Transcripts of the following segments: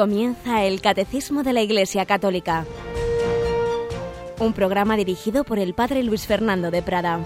Comienza el Catecismo de la Iglesia Católica, un programa dirigido por el Padre Luis Fernando de Prada.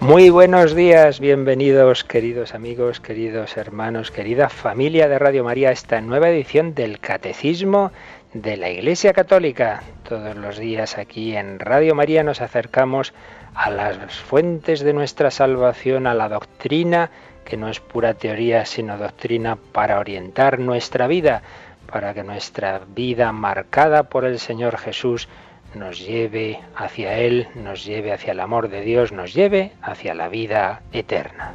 Muy buenos días, bienvenidos queridos amigos, queridos hermanos, querida familia de Radio María a esta nueva edición del Catecismo de la Iglesia Católica. Todos los días aquí en Radio María nos acercamos a las fuentes de nuestra salvación, a la doctrina, que no es pura teoría, sino doctrina para orientar nuestra vida, para que nuestra vida marcada por el Señor Jesús nos lleve hacia Él, nos lleve hacia el amor de Dios, nos lleve hacia la vida eterna.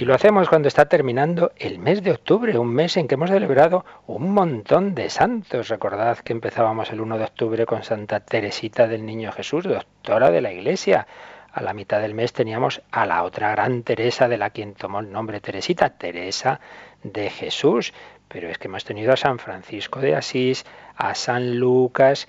Y lo hacemos cuando está terminando el mes de octubre, un mes en que hemos celebrado un montón de santos. Recordad que empezábamos el 1 de octubre con Santa Teresita del Niño Jesús, doctora de la Iglesia. A la mitad del mes teníamos a la otra gran Teresa de la quien tomó el nombre Teresita, Teresa de Jesús. Pero es que hemos tenido a San Francisco de Asís, a San Lucas,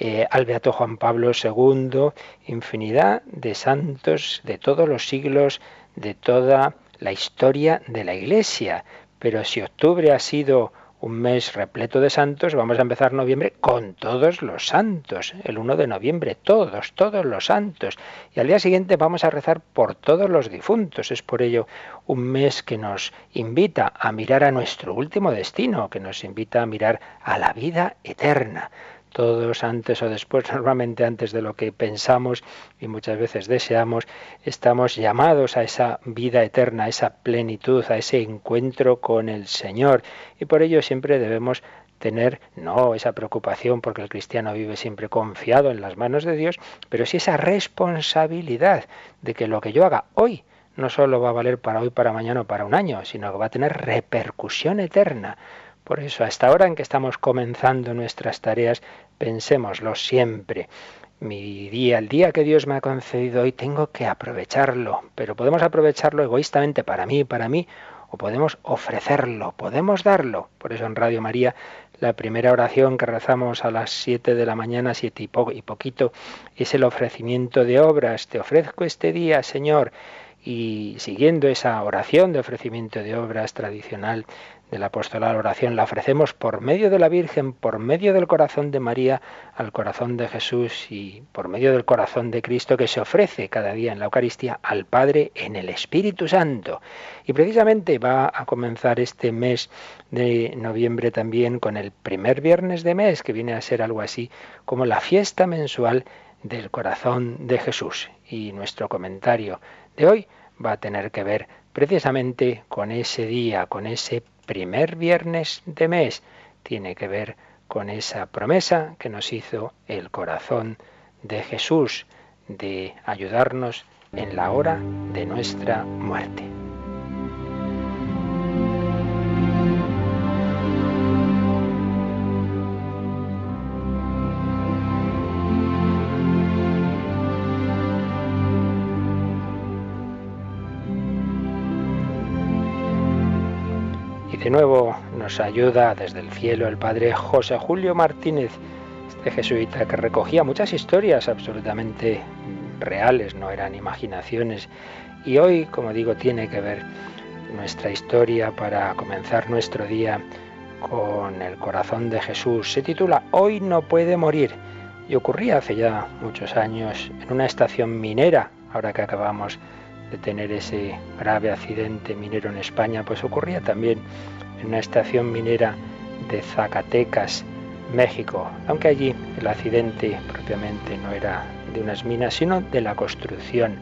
eh, al Beato Juan Pablo II, infinidad de santos de todos los siglos, de toda la historia de la Iglesia. Pero si octubre ha sido un mes repleto de santos, vamos a empezar noviembre con todos los santos. El 1 de noviembre, todos, todos los santos. Y al día siguiente vamos a rezar por todos los difuntos. Es por ello un mes que nos invita a mirar a nuestro último destino, que nos invita a mirar a la vida eterna todos antes o después, normalmente antes de lo que pensamos y muchas veces deseamos, estamos llamados a esa vida eterna, a esa plenitud, a ese encuentro con el Señor. Y por ello siempre debemos tener no esa preocupación porque el cristiano vive siempre confiado en las manos de Dios, pero sí esa responsabilidad de que lo que yo haga hoy no solo va a valer para hoy, para mañana o para un año, sino que va a tener repercusión eterna. Por eso, hasta ahora en que estamos comenzando nuestras tareas, pensémoslo siempre. Mi día, el día que Dios me ha concedido hoy, tengo que aprovecharlo, pero podemos aprovecharlo egoístamente para mí, para mí, o podemos ofrecerlo, podemos darlo. Por eso en Radio María la primera oración que rezamos a las 7 de la mañana, siete y, y poquito, es el ofrecimiento de obras. Te ofrezco este día, Señor. Y siguiendo esa oración de ofrecimiento de obras tradicional del apóstol a la oración la ofrecemos por medio de la Virgen, por medio del corazón de María al corazón de Jesús y por medio del corazón de Cristo que se ofrece cada día en la Eucaristía al Padre en el Espíritu Santo. Y precisamente va a comenzar este mes de noviembre también con el primer viernes de mes, que viene a ser algo así como la fiesta mensual del corazón de Jesús. Y nuestro comentario de hoy va a tener que ver precisamente con ese día, con ese primer viernes de mes tiene que ver con esa promesa que nos hizo el corazón de Jesús de ayudarnos en la hora de nuestra muerte. De nuevo nos ayuda desde el cielo el padre José Julio Martínez, este jesuita que recogía muchas historias absolutamente reales, no eran imaginaciones. Y hoy, como digo, tiene que ver nuestra historia para comenzar nuestro día con el corazón de Jesús. Se titula Hoy no puede morir y ocurría hace ya muchos años en una estación minera, ahora que acabamos de tener ese grave accidente minero en España, pues ocurría también en una estación minera de Zacatecas, México, aunque allí el accidente propiamente no era de unas minas, sino de la construcción.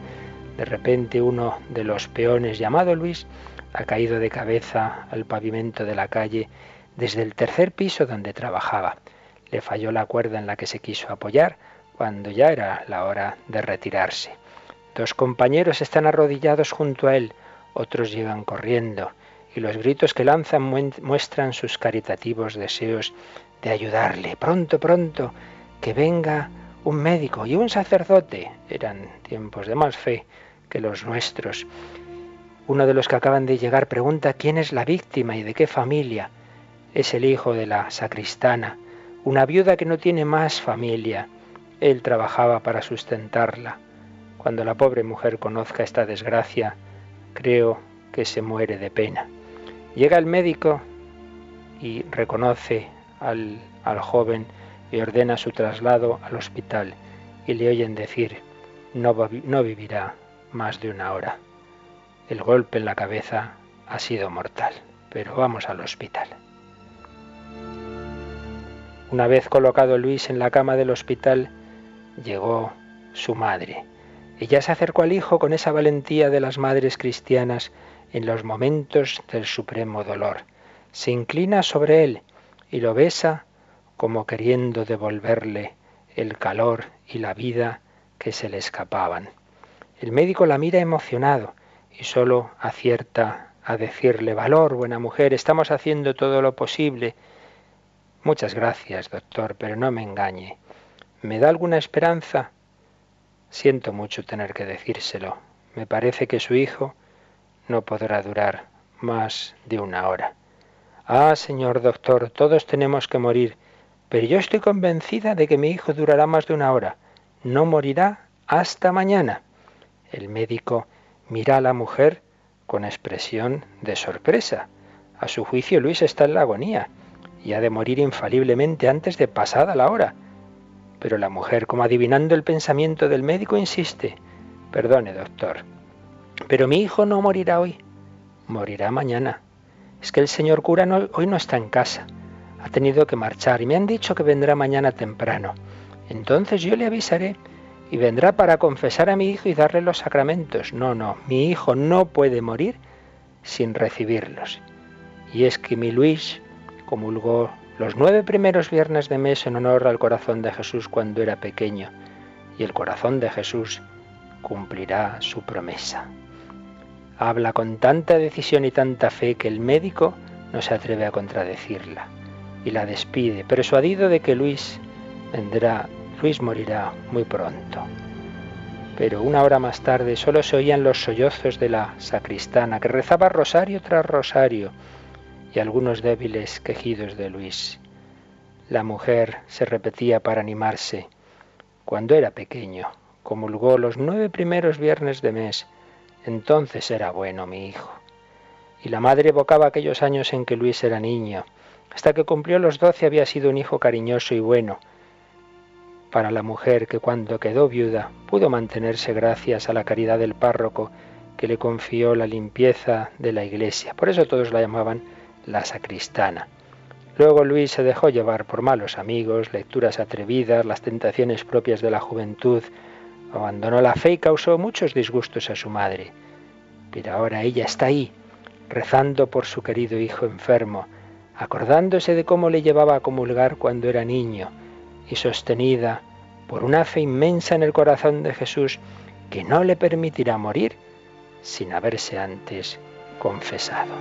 De repente uno de los peones llamado Luis ha caído de cabeza al pavimento de la calle desde el tercer piso donde trabajaba. Le falló la cuerda en la que se quiso apoyar cuando ya era la hora de retirarse. Dos compañeros están arrodillados junto a él, otros llegan corriendo, y los gritos que lanzan muestran sus caritativos deseos de ayudarle. Pronto, pronto, que venga un médico y un sacerdote. Eran tiempos de más fe que los nuestros. Uno de los que acaban de llegar pregunta quién es la víctima y de qué familia. Es el hijo de la sacristana, una viuda que no tiene más familia. Él trabajaba para sustentarla. Cuando la pobre mujer conozca esta desgracia, creo que se muere de pena. Llega el médico y reconoce al, al joven y ordena su traslado al hospital y le oyen decir, no, no vivirá más de una hora. El golpe en la cabeza ha sido mortal, pero vamos al hospital. Una vez colocado Luis en la cama del hospital, llegó su madre. Ella se acercó al hijo con esa valentía de las madres cristianas en los momentos del supremo dolor. Se inclina sobre él y lo besa como queriendo devolverle el calor y la vida que se le escapaban. El médico la mira emocionado y solo acierta a decirle, valor, buena mujer, estamos haciendo todo lo posible. Muchas gracias, doctor, pero no me engañe. ¿Me da alguna esperanza? Siento mucho tener que decírselo. Me parece que su hijo no podrá durar más de una hora. Ah, señor doctor, todos tenemos que morir, pero yo estoy convencida de que mi hijo durará más de una hora. No morirá hasta mañana. El médico mira a la mujer con expresión de sorpresa. A su juicio Luis está en la agonía y ha de morir infaliblemente antes de pasada la hora. Pero la mujer, como adivinando el pensamiento del médico, insiste. Perdone, doctor, pero mi hijo no morirá hoy, morirá mañana. Es que el señor cura hoy no está en casa ha tenido que marchar y me han dicho que vendrá mañana temprano. Entonces yo le avisaré y vendrá para confesar a mi hijo y darle los sacramentos. No, no, mi hijo no puede morir sin recibirlos. Y es que mi Luis comulgó los nueve primeros viernes de mes en honor al corazón de Jesús cuando era pequeño, y el corazón de Jesús cumplirá su promesa. Habla con tanta decisión y tanta fe que el médico no se atreve a contradecirla y la despide, persuadido de que Luis vendrá, Luis morirá muy pronto. Pero una hora más tarde solo se oían los sollozos de la sacristana, que rezaba rosario tras rosario, y algunos débiles quejidos de Luis. La mujer se repetía para animarse. Cuando era pequeño, comulgó los nueve primeros viernes de mes. Entonces era bueno mi hijo. Y la madre evocaba aquellos años en que Luis era niño, hasta que cumplió los doce había sido un hijo cariñoso y bueno para la mujer que cuando quedó viuda pudo mantenerse gracias a la caridad del párroco que le confió la limpieza de la iglesia. Por eso todos la llamaban la sacristana. Luego Luis se dejó llevar por malos amigos, lecturas atrevidas, las tentaciones propias de la juventud, abandonó la fe y causó muchos disgustos a su madre. Pero ahora ella está ahí, rezando por su querido hijo enfermo, acordándose de cómo le llevaba a comulgar cuando era niño y sostenida por una fe inmensa en el corazón de Jesús que no le permitirá morir sin haberse antes confesado.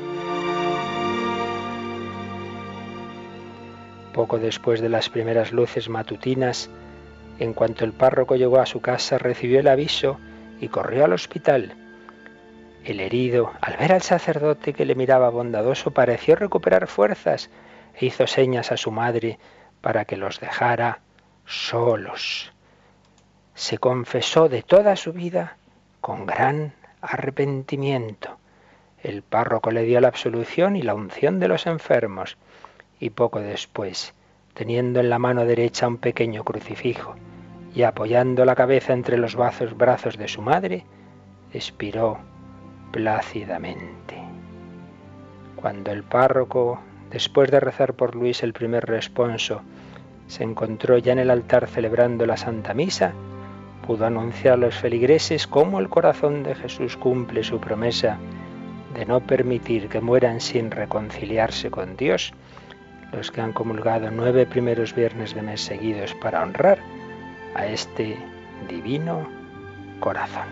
Poco después de las primeras luces matutinas, en cuanto el párroco llegó a su casa, recibió el aviso y corrió al hospital. El herido, al ver al sacerdote que le miraba bondadoso, pareció recuperar fuerzas e hizo señas a su madre para que los dejara solos. Se confesó de toda su vida con gran arrepentimiento. El párroco le dio la absolución y la unción de los enfermos, y poco después, teniendo en la mano derecha un pequeño crucifijo y apoyando la cabeza entre los brazos, de su madre, expiró plácidamente. Cuando el párroco, después de rezar por Luis el primer responso, se encontró ya en el altar celebrando la Santa Misa, pudo anunciar a los feligreses cómo el corazón de Jesús cumple su promesa de no permitir que mueran sin reconciliarse con Dios los que han comulgado nueve primeros viernes de mes seguidos para honrar a este divino corazón.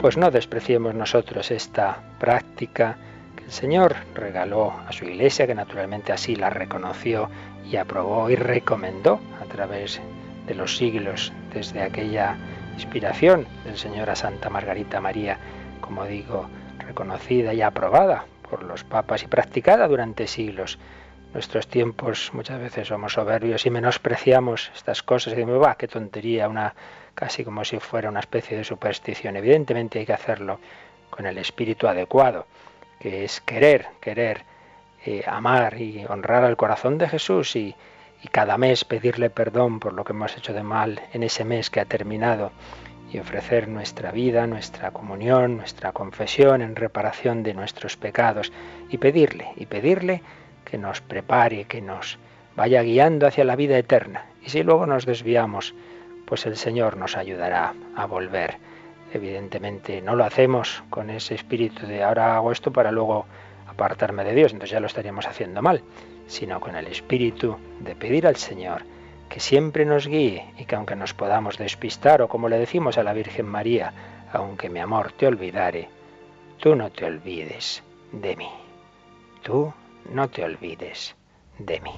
Pues no despreciemos nosotros esta práctica que el Señor regaló a su iglesia, que naturalmente así la reconoció y aprobó y recomendó a través de los siglos, desde aquella inspiración del Señor a Santa Margarita María, como digo, reconocida y aprobada por los papas y practicada durante siglos. Nuestros tiempos muchas veces somos soberbios y menospreciamos estas cosas y decimos, va, qué tontería, una casi como si fuera una especie de superstición. Evidentemente hay que hacerlo con el espíritu adecuado, que es querer, querer eh, amar y honrar al corazón de Jesús y, y cada mes pedirle perdón por lo que hemos hecho de mal en ese mes que ha terminado y ofrecer nuestra vida, nuestra comunión, nuestra confesión en reparación de nuestros pecados y pedirle, y pedirle que nos prepare, que nos vaya guiando hacia la vida eterna. Y si luego nos desviamos, pues el Señor nos ayudará a volver. Evidentemente no lo hacemos con ese espíritu de ahora hago esto para luego apartarme de Dios, entonces ya lo estaríamos haciendo mal, sino con el espíritu de pedir al Señor que siempre nos guíe y que aunque nos podamos despistar o como le decimos a la Virgen María, aunque mi amor te olvidare, tú no te olvides de mí. Tú no te olvides de mí.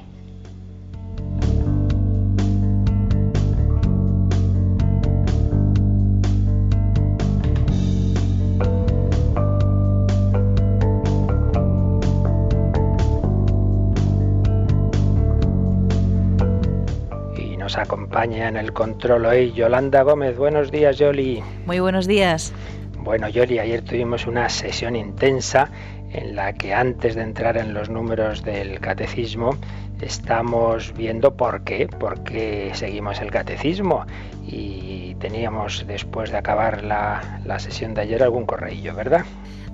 Y nos acompaña en el control hoy Yolanda Gómez. Buenos días, Yoli. Muy buenos días. Bueno, Yoli, ayer tuvimos una sesión intensa en la que antes de entrar en los números del catecismo estamos viendo por qué, por qué seguimos el catecismo y teníamos después de acabar la, la sesión de ayer algún correillo, ¿verdad?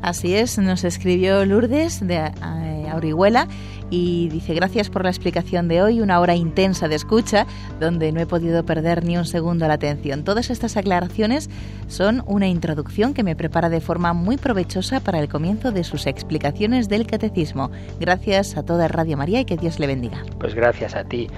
Así es, nos escribió Lourdes de eh, Orihuela y dice gracias por la explicación de hoy, una hora intensa de escucha donde no he podido perder ni un segundo la atención. Todas estas aclaraciones son una introducción que me prepara de forma muy provechosa para el comienzo de sus explicaciones del catecismo. Gracias a toda Radio María y que Dios le bendiga. Pues gracias a ti,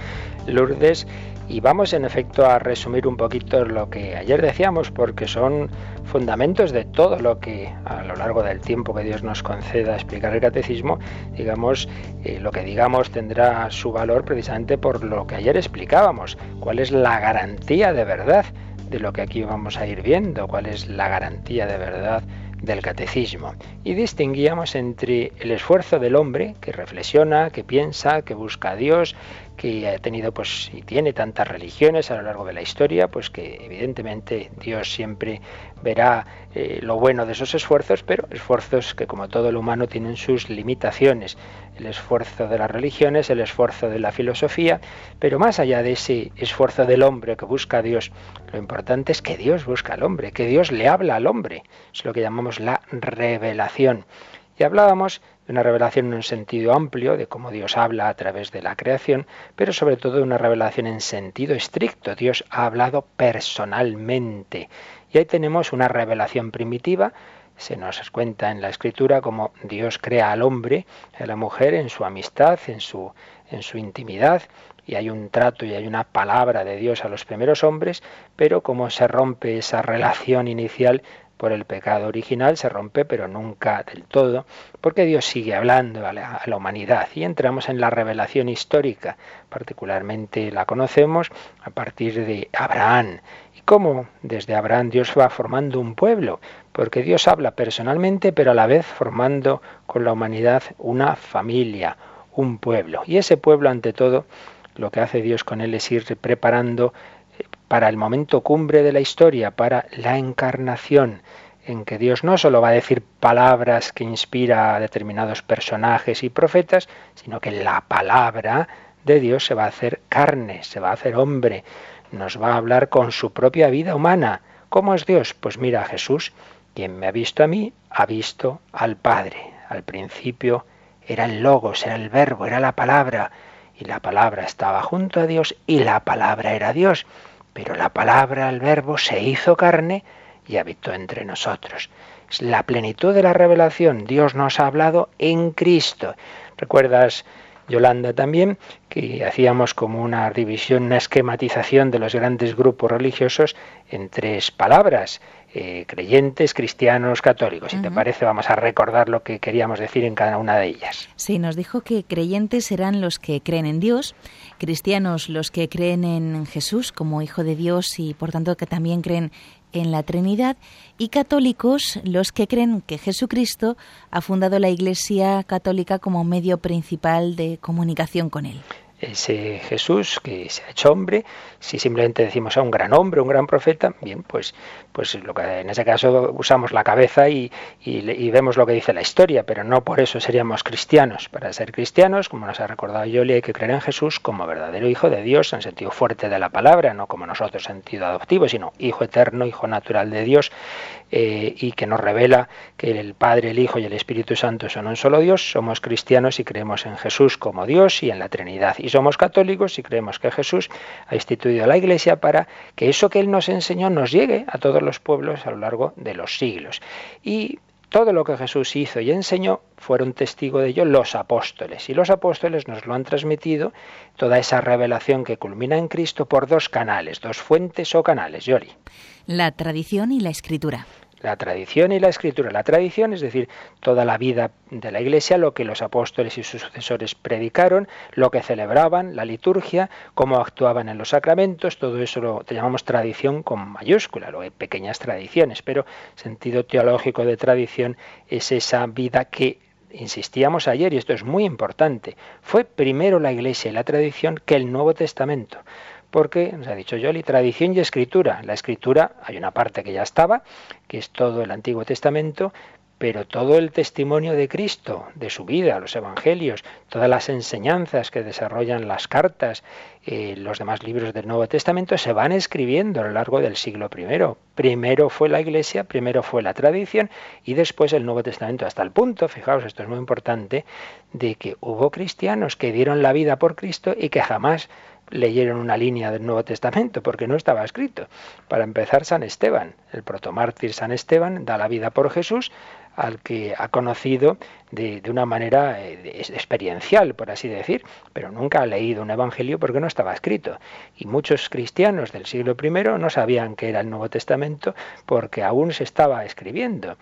Lourdes. Y vamos en efecto a resumir un poquito lo que ayer decíamos, porque son fundamentos de todo lo que a lo largo del tiempo que Dios nos conceda explicar el catecismo, digamos, eh, lo que digamos tendrá su valor precisamente por lo que ayer explicábamos, cuál es la garantía de verdad de lo que aquí vamos a ir viendo, cuál es la garantía de verdad del catecismo. Y distinguíamos entre el esfuerzo del hombre que reflexiona, que piensa, que busca a Dios, que ha tenido pues y tiene tantas religiones a lo largo de la historia, pues que evidentemente Dios siempre verá eh, lo bueno de esos esfuerzos, pero esfuerzos que como todo el humano tienen sus limitaciones. El esfuerzo de las religiones, el esfuerzo de la filosofía, pero más allá de ese esfuerzo del hombre que busca a Dios, lo importante es que Dios busca al hombre, que Dios le habla al hombre. Es lo que llamamos la revelación. Y hablábamos de una revelación en un sentido amplio, de cómo Dios habla a través de la creación, pero sobre todo de una revelación en sentido estricto. Dios ha hablado personalmente. Y ahí tenemos una revelación primitiva. Se nos cuenta en la escritura cómo Dios crea al hombre, a la mujer, en su amistad, en su, en su intimidad, y hay un trato y hay una palabra de Dios a los primeros hombres, pero cómo se rompe esa relación inicial por el pecado original, se rompe, pero nunca del todo, porque Dios sigue hablando a la, a la, humanidad y entramos en la revelación histórica, particularmente la conocemos a partir de Abraham. ¿Y cómo desde Abraham Dios va formando un pueblo? Porque Dios habla personalmente, pero a la vez formando con la humanidad una familia, un pueblo. Y ese pueblo, ante todo, lo que hace Dios con él es ir preparando para el momento cumbre de la historia, para la encarnación, en que Dios no solo va a decir palabras que inspira a determinados personajes y profetas, sino que la palabra de Dios se va a hacer carne, se va a hacer hombre, nos va a hablar con su propia vida humana. ¿Cómo es Dios? Pues mira, Jesús, quien me ha visto a mí, ha visto al Padre. Al principio era el logos, era el verbo, era la palabra, y la palabra estaba junto a Dios y la palabra era Dios pero la palabra, el verbo, se hizo carne y habitó entre nosotros. Es la plenitud de la revelación. Dios nos ha hablado en Cristo. ¿Recuerdas, Yolanda, también que hacíamos como una división, una esquematización de los grandes grupos religiosos en tres palabras? eh, creyentes, cristianos, católicos. Si te parece, vamos a recordar lo que queríamos decir en cada una de ellas. Sí, nos dijo que creyentes serán los que creen en Dios, cristianos los que creen en Jesús como Hijo de Dios y por tanto que también creen en la Trinidad y católicos los que creen que Jesucristo ha fundado la Iglesia católica como medio principal de comunicación con él ese Jesús que se ha hecho hombre, si simplemente decimos a un gran hombre, un gran profeta, bien, pues, pues lo que en ese caso usamos la cabeza y, y, vemos lo que dice la historia, pero no por eso seríamos cristianos. Para ser cristianos, como nos ha recordado Yoli, hay que creer en Jesús como verdadero Hijo de Dios, en sentido fuerte de la palabra, no como nosotros en sentido adoptivo, sino Hijo eterno, Hijo natural de Dios, eh, y que nos revela que el Padre, el Hijo y el Espíritu Santo son un solo Dios, somos cristianos y creemos en Jesús como Dios y en la Trinidad. Y somos católicos y creemos que Jesús ha instituido la Iglesia para que eso que Él nos enseñó nos llegue a todos los pueblos a lo largo de los siglos. Y todo lo que Jesús hizo y enseñó fueron testigo de ello los apóstoles. Y los apóstoles nos lo han transmitido, toda esa revelación que culmina en Cristo, por dos canales, dos fuentes o canales. Yoli. La tradición y la escritura. La tradición y la escritura. La tradición, es decir, toda la vida de la Iglesia, lo que los apóstoles y sus sucesores predicaron, lo que celebraban, la liturgia, cómo actuaban en los sacramentos, todo eso lo llamamos tradición con mayúscula, lo hay pequeñas tradiciones, pero sentido teológico de tradición es esa vida que insistíamos ayer, y esto es muy importante, fue primero la Iglesia y la tradición que el Nuevo Testamento porque, nos ha dicho Yoli, tradición y escritura. La escritura, hay una parte que ya estaba, que es todo el Antiguo Testamento, pero todo el testimonio de Cristo, de su vida, los evangelios, todas las enseñanzas que desarrollan las cartas, eh, los demás libros del Nuevo Testamento se van escribiendo a lo largo del siglo I. Primero fue la Iglesia, primero fue la tradición y después el Nuevo Testamento, hasta el punto, fijaos, esto es muy importante, de que hubo cristianos que dieron la vida por Cristo y que jamás leyeron una línea del Nuevo Testamento, porque no estaba escrito. Para empezar, San Esteban, el protomártir San Esteban, da la vida por Jesús, al que ha conocido de, una manera eh, experiencial, por así decir, pero nunca ha leído un evangelio porque no estaba escrito. Y muchos cristianos del siglo I no sabían que era el Nuevo Testamento porque aún se estaba escribiendo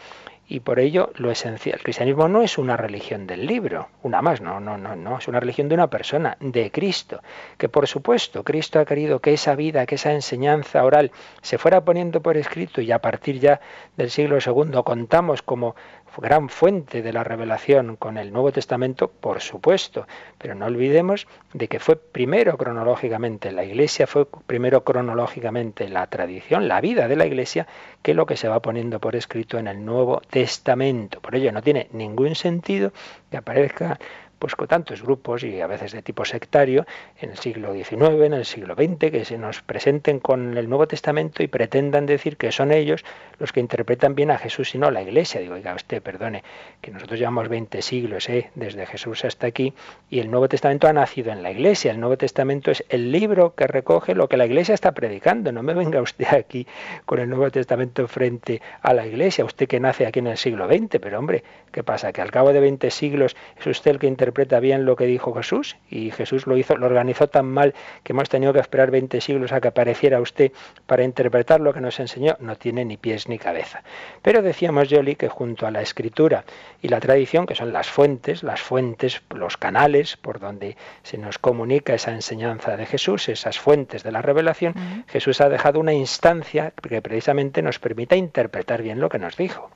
y por ello lo esencial. El cristianismo no es una religión del libro, una más, no, no, no, no, es una religión de una persona, de Cristo, que por supuesto Cristo ha querido que esa vida, que esa enseñanza oral se fuera poniendo por escrito y a partir ya del siglo II contamos como gran fuente de la revelación con el Nuevo Testamento, por supuesto, pero no olvidemos de que fue primero cronológicamente la Iglesia, fue primero cronológicamente la tradición, la vida de la Iglesia, que lo que se va poniendo por escrito en el Nuevo Testamento. Por ello no tiene ningún sentido que aparezca pues con tantos grupos y a veces de tipo sectario en el siglo XIX, en el siglo XX, que se nos presenten con el Nuevo Testamento y pretendan decir que son ellos los que interpretan bien a Jesús y no a la Iglesia. Digo, oiga, usted, perdone, que nosotros llevamos 20 siglos, ¿eh? desde Jesús hasta aquí, y el Nuevo Testamento ha nacido en la Iglesia. El Nuevo Testamento es el libro que recoge lo que la Iglesia está predicando. No me venga usted aquí con el Nuevo Testamento frente a la Iglesia, usted que nace aquí en el siglo XX, pero hombre, ¿qué pasa? ¿Que al cabo de 20 siglos es usted el que interpreta interpreta bien lo que dijo Jesús y Jesús lo hizo, lo organizó tan mal que hemos tenido que esperar 20 siglos a que apareciera usted para interpretar lo que nos enseñó. No tiene ni pies ni cabeza. Pero decíamos, Yoli, que junto a la escritura y la tradición, que son las fuentes, las fuentes, los canales por donde se nos comunica esa enseñanza de Jesús, esas fuentes de la revelación, Jesús ha dejado una instancia que precisamente nos permita interpretar bien lo que nos dijo.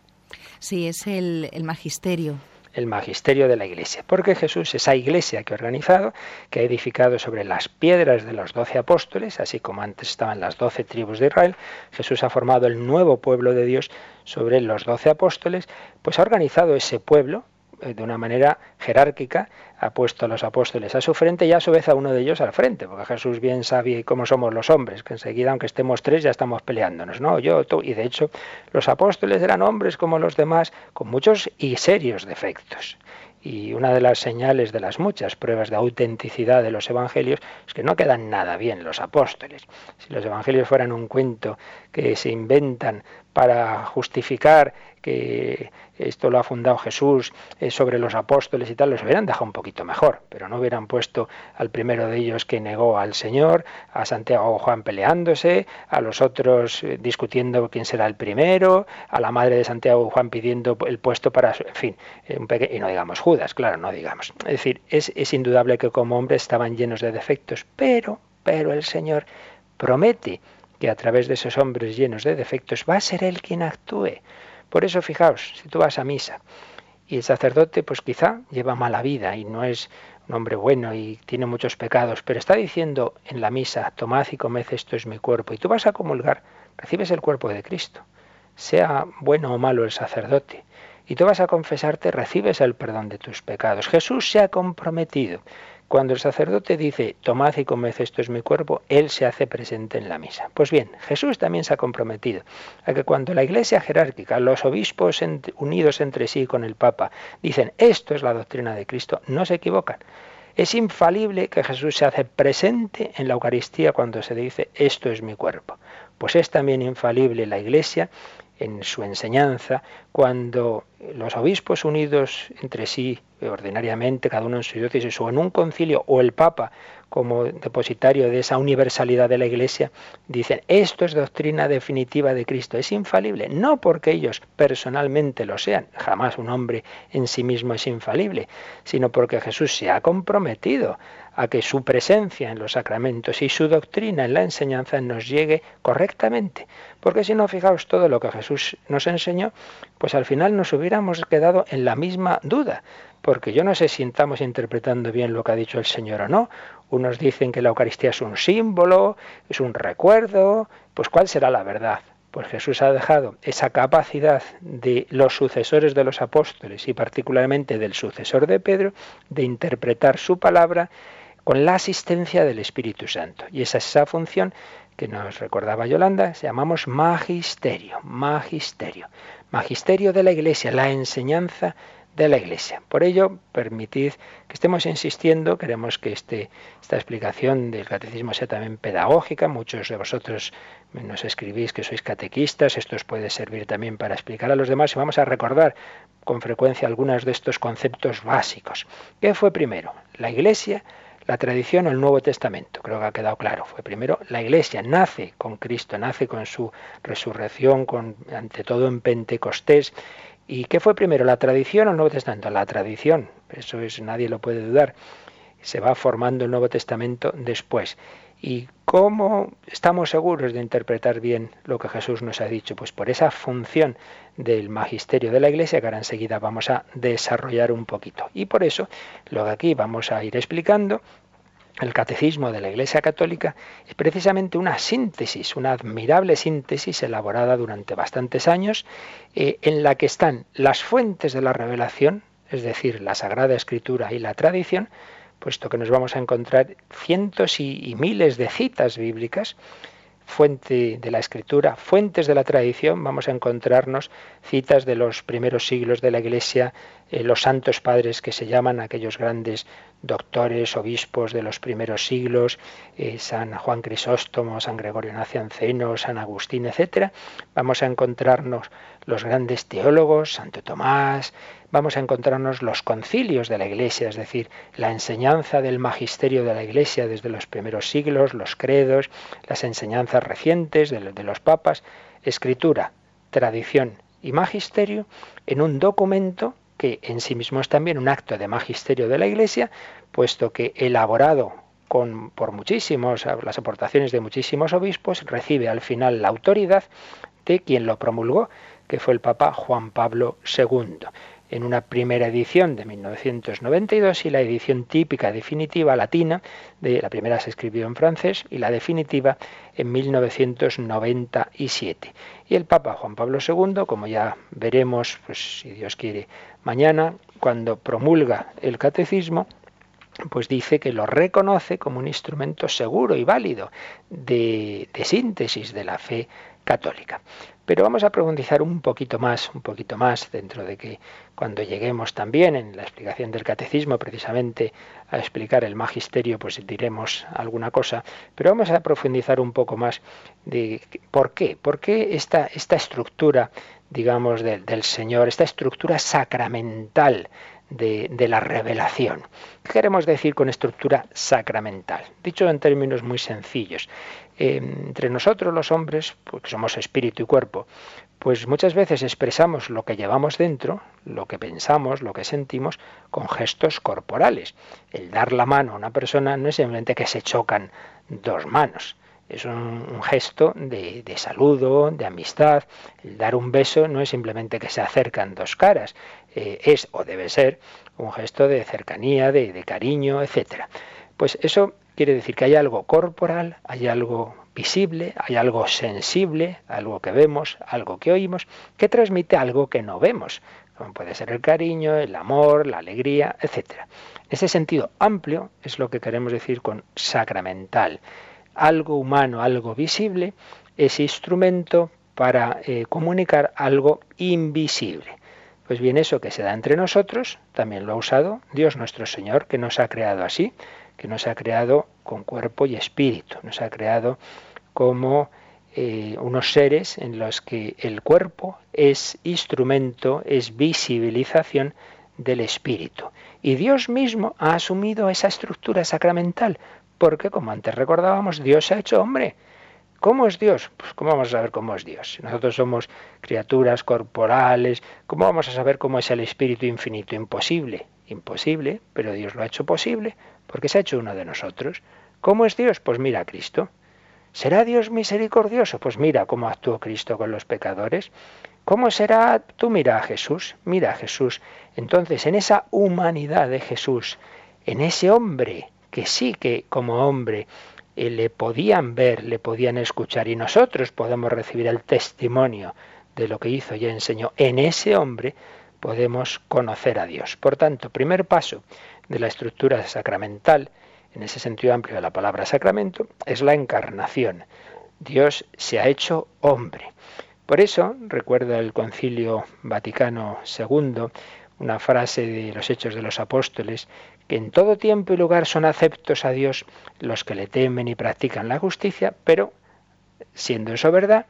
Sí, es el, el magisterio el magisterio de la Iglesia, porque Jesús, esa Iglesia que ha organizado, que ha edificado sobre las piedras de los doce apóstoles, así como antes estaban las doce tribus de Israel, Jesús ha formado el nuevo pueblo de Dios sobre los doce apóstoles, pues ha organizado ese pueblo, de una manera jerárquica, ha puesto a los apóstoles a su frente y a su vez a uno de ellos al frente, porque Jesús bien sabe cómo somos los hombres, que enseguida, aunque estemos tres, ya estamos peleándonos, ¿no? Yo, tú, y de hecho, los apóstoles eran hombres como los demás, con muchos y serios defectos. Y una de las señales de las muchas pruebas de autenticidad de los evangelios es que no quedan nada bien los apóstoles. Si los evangelios fueran un cuento que se inventan para justificar que esto lo ha fundado Jesús eh, sobre los apóstoles y tal, los hubieran dejado un poquito mejor, pero no hubieran puesto al primero de ellos que negó al Señor, a Santiago o Juan peleándose, a los otros eh, discutiendo quién será el primero, a la madre de Santiago o Juan pidiendo el puesto para, en fin, un y no digamos Judas, claro, no digamos. Es decir, es, es indudable que como hombres estaban llenos de defectos, pero, pero el Señor promete que a través de esos hombres llenos de defectos va a ser Él quien actúe. Por eso, fijaos, si tú vas a misa y el sacerdote, pues quizá lleva mala vida y no es un hombre bueno y tiene muchos pecados, pero está diciendo en la misa, tomad y comed, esto es mi cuerpo, y tú vas a comulgar, recibes el cuerpo de Cristo, sea bueno o malo el sacerdote, y tú vas a confesarte, recibes el perdón de tus pecados. Jesús se ha comprometido cuando el sacerdote dice, tomad y comed, esto es mi cuerpo, Él se hace presente en la misa. Pues bien, Jesús también se ha comprometido a que cuando la iglesia jerárquica, los obispos unidos entre sí con el Papa, dicen, esto es la doctrina de Cristo, no se equivocan. Es infalible que Jesús se hace presente en la Eucaristía cuando se dice, esto es mi cuerpo. Pues es también infalible la iglesia en su enseñanza cuando los obispos unidos entre sí ordinariamente, cada uno en su diócesis o en un concilio, o el Papa como depositario de esa universalidad de la Iglesia, dicen, esto es doctrina definitiva de Cristo, es infalible, no porque ellos personalmente lo sean, jamás un hombre en sí mismo es infalible, sino porque Jesús se ha comprometido a que su presencia en los sacramentos y su doctrina en la enseñanza nos llegue correctamente. Porque si no, fijaos todo lo que Jesús nos enseñó, pues al final nos hubiéramos quedado en la misma duda. Porque yo no sé si estamos interpretando bien lo que ha dicho el Señor o no. Unos dicen que la Eucaristía es un símbolo, es un recuerdo. Pues ¿cuál será la verdad? Pues Jesús ha dejado esa capacidad de los sucesores de los apóstoles y particularmente del sucesor de Pedro de interpretar su palabra con la asistencia del Espíritu Santo. Y esa es esa función que nos recordaba Yolanda, se llamamos magisterio, magisterio, magisterio de la Iglesia, la enseñanza de la Iglesia. Por ello, permitid que estemos insistiendo, queremos que este, esta explicación del catecismo sea también pedagógica, muchos de vosotros nos escribís que sois catequistas, esto os puede servir también para explicar a los demás y vamos a recordar con frecuencia algunos de estos conceptos básicos. ¿Qué fue primero? La Iglesia, la tradición o el Nuevo Testamento. Creo que ha quedado claro. Fue primero la Iglesia, nace con Cristo, nace con su resurrección, con, ante todo en Pentecostés. ¿Y qué fue primero, la tradición o el Nuevo Testamento? La tradición, eso es, nadie lo puede dudar. Se va formando el Nuevo Testamento después. ¿Y cómo estamos seguros de interpretar bien lo que Jesús nos ha dicho? Pues por esa función del magisterio de la Iglesia que ahora enseguida vamos a desarrollar un poquito. Y por eso lo que aquí vamos a ir explicando el catecismo de la Iglesia Católica es precisamente una síntesis, una admirable síntesis elaborada durante bastantes años, eh, en la que están las fuentes de la revelación, es decir, la Sagrada Escritura y la tradición, puesto que nos vamos a encontrar cientos y, miles de citas bíblicas, fuente de la escritura, fuentes de la tradición, vamos a encontrarnos citas de los primeros siglos de la Iglesia, eh, los santos padres que se llaman aquellos grandes doctores, obispos de los primeros siglos, eh, San Juan Crisóstomo, San Gregorio Nacianceno, San Agustín, etc. Vamos a encontrarnos los grandes teólogos, Santo Tomás, vamos a encontrarnos los concilios de la Iglesia, es decir, la enseñanza del magisterio de la Iglesia desde los primeros siglos, los credos, las enseñanzas recientes de, de los papas, escritura, tradición y magisterio en un documento que en sí mismo es también un acto de magisterio de la Iglesia, puesto que elaborado con, por muchísimos, las aportaciones de muchísimos obispos, recibe al final la autoridad de quien lo promulgó, que fue el Papa Juan Pablo II en una primera edición de 1992 y la edición típica definitiva latina, de la primera se escribió en francés y la definitiva en 1997. Y el Papa Juan Pablo II, como ya veremos, pues si Dios quiere, mañana, cuando promulga el catecismo, pues dice que lo reconoce como un instrumento seguro y válido de, de síntesis de la fe católica. Pero vamos a profundizar un poquito más, un poquito más, dentro de que cuando lleguemos también en la explicación del catecismo, precisamente a explicar el magisterio, pues diremos alguna cosa, pero vamos a profundizar un poco más de por qué, por qué esta, esta estructura, digamos, del Señor, esta estructura sacramental de, la revelación. ¿Qué queremos decir con estructura sacramental? Dicho en términos muy sencillos, entre nosotros los hombres, porque somos espíritu y cuerpo, pues muchas veces expresamos lo que llevamos dentro, lo que pensamos, lo que sentimos, con gestos corporales. El dar la mano a una persona no es simplemente que se chocan dos manos, es un, gesto de, saludo, de amistad. El dar un beso no es simplemente que se acercan dos caras, eh, es o debe ser un gesto de cercanía, de, de cariño, etc. Pues eso quiere decir que hay algo corporal, hay algo visible, hay algo sensible, algo que vemos, algo que oímos, que transmite algo que no vemos, como puede ser el cariño, el amor, la alegría, etc. Ese sentido amplio es lo que queremos decir con sacramental algo humano, algo visible, es instrumento para eh, comunicar algo invisible. Pues bien, eso que se da entre nosotros también lo ha usado Dios nuestro Señor, que nos ha creado así, que nos ha creado con cuerpo y espíritu, nos ha creado como eh, unos seres en los que el cuerpo es instrumento, es visibilización del espíritu. Y Dios mismo ha asumido esa estructura sacramental, porque, como antes recordábamos, Dios se ha hecho hombre. ¿Cómo es Dios? Pues ¿cómo vamos a saber cómo es Dios? Si nosotros somos criaturas corporales, ¿cómo vamos a saber cómo es el Espíritu infinito? Imposible, imposible, pero Dios lo ha hecho posible, porque se ha hecho uno de nosotros. ¿Cómo es Dios? Pues mira a Cristo. ¿Será Dios misericordioso? Pues mira cómo actuó Cristo con los pecadores. ¿Cómo será? Tú mira a Jesús, mira a Jesús. Entonces, en esa humanidad de Jesús, en ese hombre que sí que como hombre eh, le podían ver, le podían escuchar y nosotros podemos recibir el testimonio de lo que hizo y enseñó en ese hombre, podemos conocer a Dios. Por tanto, primer paso de la estructura sacramental, en ese sentido amplio de la palabra sacramento, es la encarnación. Dios se ha hecho hombre. Por eso, recuerda el Concilio Vaticano II, una frase de los Hechos de los Apóstoles, que en todo tiempo y lugar son aceptos a Dios los que le temen y practican la justicia, pero siendo eso verdad,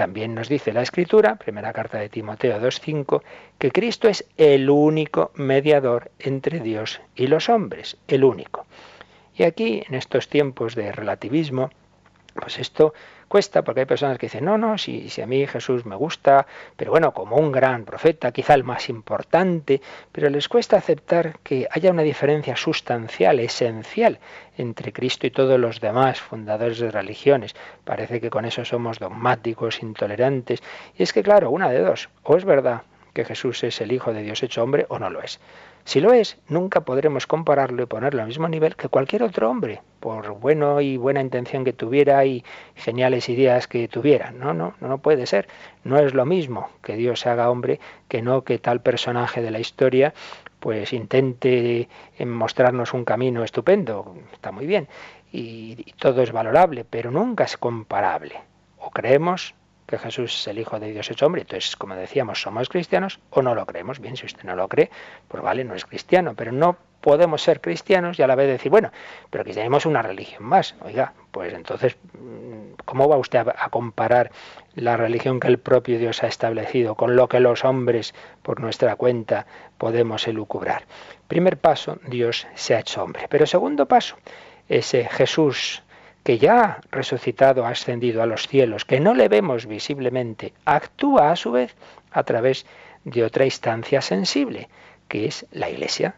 también nos dice la Escritura, primera carta de Timoteo 2.5, que Cristo es el único mediador entre Dios y los hombres, el único. Y aquí, en estos tiempos de relativismo, pues esto cuesta porque hay personas que dicen, no, no, si, si a mí Jesús me gusta, pero bueno, como un gran profeta, quizá el más importante, pero les cuesta aceptar que haya una diferencia sustancial, esencial, entre Cristo y todos los demás fundadores de religiones. Parece que con eso somos dogmáticos, intolerantes. Y es que, claro, una de dos, o es verdad que Jesús es el Hijo de Dios hecho hombre, o no lo es. Si lo es, nunca podremos compararlo y ponerlo al mismo nivel que cualquier otro hombre, por bueno y buena intención que tuviera y geniales ideas que tuviera. No, no, no puede ser. No es lo mismo que Dios se haga hombre que no que tal personaje de la historia pues intente mostrarnos un camino estupendo. Está muy bien. Y todo es valorable, pero nunca es comparable. O creemos que Jesús es el Hijo de Dios hecho hombre. Entonces, como decíamos, ¿somos cristianos o no lo creemos? Bien, si usted no lo cree, pues vale, no es cristiano, pero no podemos ser cristianos y a la vez decir, bueno, pero que tenemos una religión más. Oiga, pues entonces, mm, ¿cómo va usted a, comparar la religión que el propio Dios ha establecido con lo que los hombres, por nuestra cuenta, podemos elucubrar? Primer paso, Dios se ha hecho hombre. Pero segundo paso, ese Jesús que ya resucitado ha ascendido a los cielos, que no le vemos visiblemente, actúa a su vez a través de otra instancia sensible, que es la Iglesia.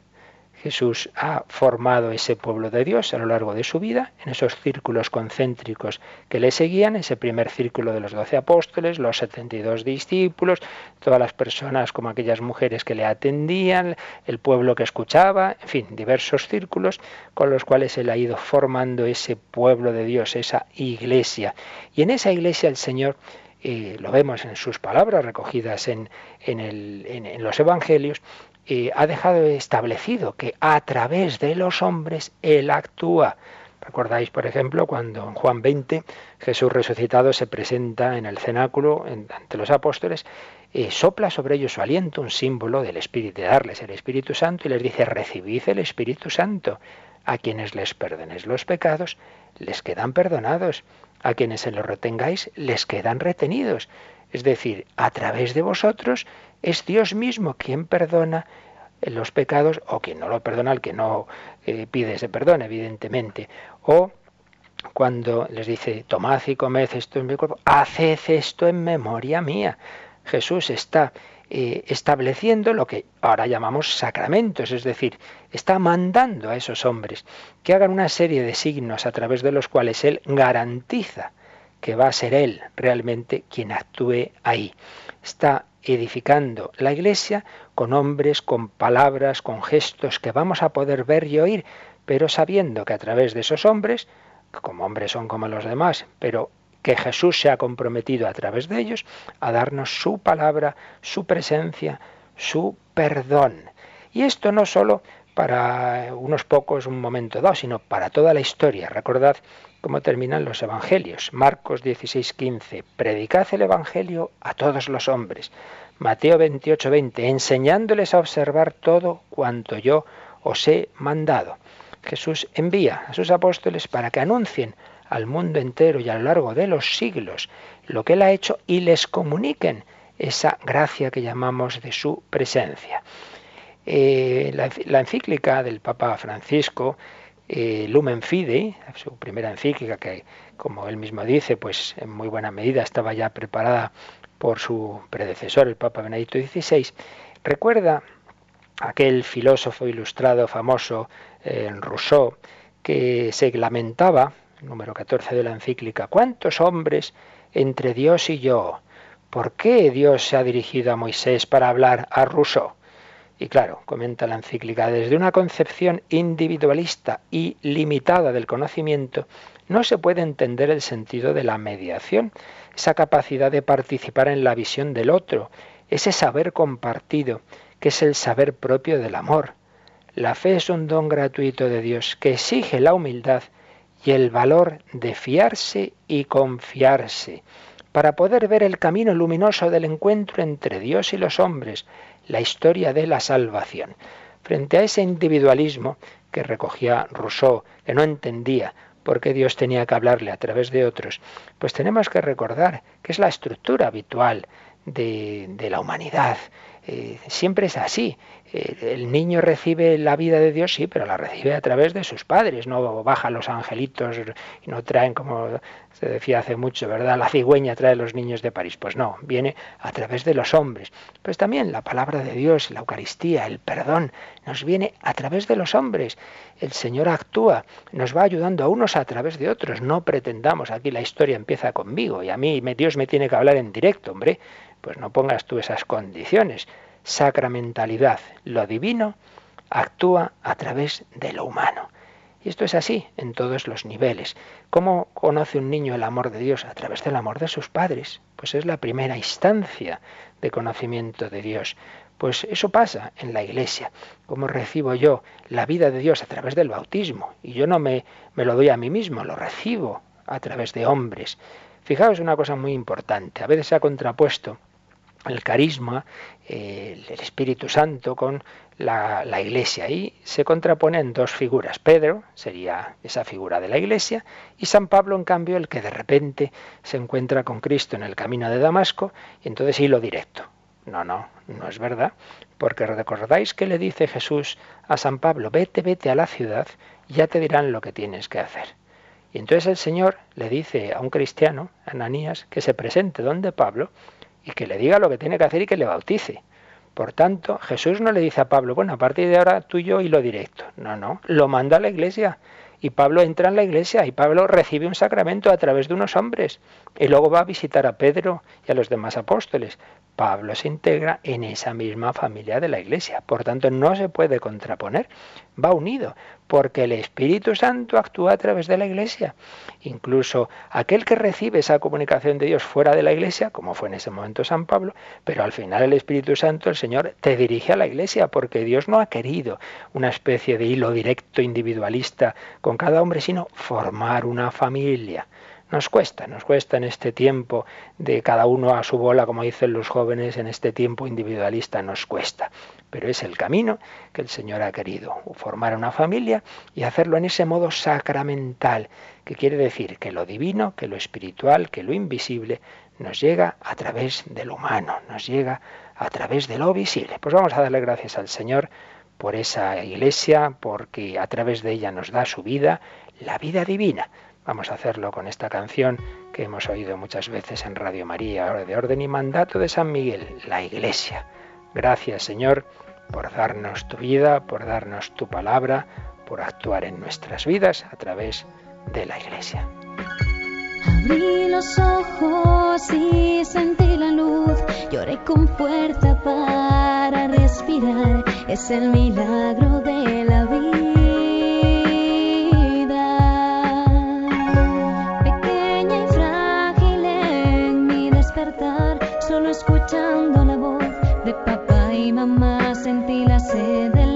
Jesús ha formado ese pueblo de Dios a lo largo de su vida, en esos círculos concéntricos que le seguían, ese primer círculo de los doce apóstoles, los setenta y dos discípulos, todas las personas como aquellas mujeres que le atendían, el pueblo que escuchaba, en fin, diversos círculos con los cuales él ha ido formando ese pueblo de Dios, esa iglesia. Y en esa iglesia el Señor eh, lo vemos en sus palabras recogidas en, en, los evangelios, ha dejado establecido que a través de los hombres Él actúa. Recordáis, por ejemplo, cuando en Juan 20 Jesús resucitado se presenta en el cenáculo ante los apóstoles, y sopla sobre ellos su aliento, un símbolo del Espíritu, de darles el Espíritu Santo, y les dice, recibid el Espíritu Santo. A quienes les perdonéis los pecados, les quedan perdonados. A quienes se los retengáis, les quedan retenidos. Es decir, a través de vosotros es Dios mismo quien perdona los pecados o quien no lo perdona, al que no eh, pide ese perdón, evidentemente. O cuando les dice, tomad y comed esto en mi cuerpo, haced esto en memoria mía. Jesús está eh, estableciendo lo que ahora llamamos sacramentos, es decir, está mandando a esos hombres que hagan una serie de signos a través de los cuales Él garantiza que va a ser Él realmente quien actúe ahí. Está edificando la iglesia con hombres, con palabras, con gestos que vamos a poder ver y oír, pero sabiendo que a través de esos hombres, como hombres son como los demás, pero que Jesús se ha comprometido a través de ellos a darnos su palabra, su presencia, su perdón. Y esto no solo para unos pocos, un momento dado, sino para toda la historia. Recordad cómo terminan los evangelios. Marcos 16, 15. Predicad el evangelio a todos los hombres. Mateo 28, 20. Enseñándoles a observar todo cuanto yo os he mandado. Jesús envía a sus apóstoles para que anuncien al mundo entero y a lo largo de los siglos lo que Él ha hecho y les comuniquen esa gracia que llamamos de su presencia. Eh, la, encíclica del Papa Francisco, eh, Lumen Fidei, su primera encíclica que, como él mismo dice, pues en muy buena medida estaba ya preparada por su predecesor, el Papa Benedicto XVI, recuerda aquel filósofo ilustrado famoso, eh, Rousseau, que se lamentaba, número 14 de la encíclica, ¿cuántos hombres entre Dios y yo? ¿Por qué Dios se ha dirigido a Moisés para hablar a Rousseau? Y claro, comenta la encíclica, desde una concepción individualista y limitada del conocimiento, no se puede entender el sentido de la mediación, esa capacidad de participar en la visión del otro, ese saber compartido, que es el saber propio del amor. La fe es un don gratuito de Dios que exige la humildad y el valor de fiarse y confiarse, para poder ver el camino luminoso del encuentro entre Dios y los hombres, la historia de la salvación. Frente a ese individualismo que recogía Rousseau, que no entendía por qué Dios tenía que hablarle a través de otros, pues tenemos que recordar que es la estructura habitual de, de la humanidad. Eh, siempre es así. Eh, el niño recibe la vida de Dios, sí, pero la recibe a través de sus padres. No bajan los angelitos y no traen, como se decía hace mucho, ¿verdad? La cigüeña trae los niños de París. Pues no, viene a través de los hombres. Pues también la palabra de Dios, la Eucaristía, el perdón, nos viene a través de los hombres. El Señor actúa, nos va ayudando a unos a través de otros. No pretendamos, aquí la historia empieza conmigo y a mí Dios me tiene que hablar en directo, hombre. Pues no pongas tú esas condiciones. Sacramentalidad, lo divino actúa a través de lo humano. Y esto es así en todos los niveles. ¿Cómo conoce un niño el amor de Dios? A través del amor de sus padres. Pues es la primera instancia de conocimiento de Dios. Pues eso pasa en la iglesia. ¿Cómo recibo yo la vida de Dios a través del bautismo? Y yo no me, me lo doy a mí mismo, lo recibo a través de hombres. Fijaos una cosa muy importante. A veces se ha contrapuesto el carisma, el Espíritu Santo con la, la, Iglesia. Y se contraponen dos figuras. Pedro sería esa figura de la Iglesia y San Pablo, en cambio, el que de repente se encuentra con Cristo en el camino de Damasco y entonces hilo directo. No, no, no es verdad, porque recordáis que le dice Jesús a San Pablo, vete, vete a la ciudad, ya te dirán lo que tienes que hacer. Y entonces el Señor le dice a un cristiano, Ananías, que se presente donde Pablo y que le diga lo que tiene que hacer y que le bautice. Por tanto, Jesús no le dice a Pablo, bueno, a partir de ahora tú y yo y lo directo. No, no, lo manda a la iglesia. Y Pablo entra en la iglesia y Pablo recibe un sacramento a través de unos hombres. Y luego va a visitar a Pedro y a los demás apóstoles. Pablo se integra en esa misma familia de la iglesia. Por tanto, no se puede contraponer. Va unido porque el Espíritu Santo actúa a través de la Iglesia. Incluso aquel que recibe esa comunicación de Dios fuera de la Iglesia, como fue en ese momento San Pablo, pero al final el Espíritu Santo, el Señor, te dirige a la Iglesia, porque Dios no ha querido una especie de hilo directo individualista con cada hombre, sino formar una familia. Nos cuesta, nos cuesta en este tiempo de cada uno a su bola, como dicen los jóvenes, en este tiempo individualista nos cuesta. Pero es el camino que el Señor ha querido, formar una familia y hacerlo en ese modo sacramental, que quiere decir que lo divino, que lo espiritual, que lo invisible nos llega a través de lo humano, nos llega a través de lo visible. Pues vamos a darle gracias al Señor por esa iglesia, porque a través de ella nos da su vida, la vida divina. Vamos a hacerlo con esta canción que hemos oído muchas veces en Radio María, de orden y mandato de San Miguel, la Iglesia. Gracias Señor por darnos tu vida, por darnos tu palabra, por actuar en nuestras vidas a través de la Iglesia. Abrí los ojos y sentí la luz, lloré con fuerza para respirar, es el milagro de la vida. escuchando la voz de papá y mamá, sentí la sed del agua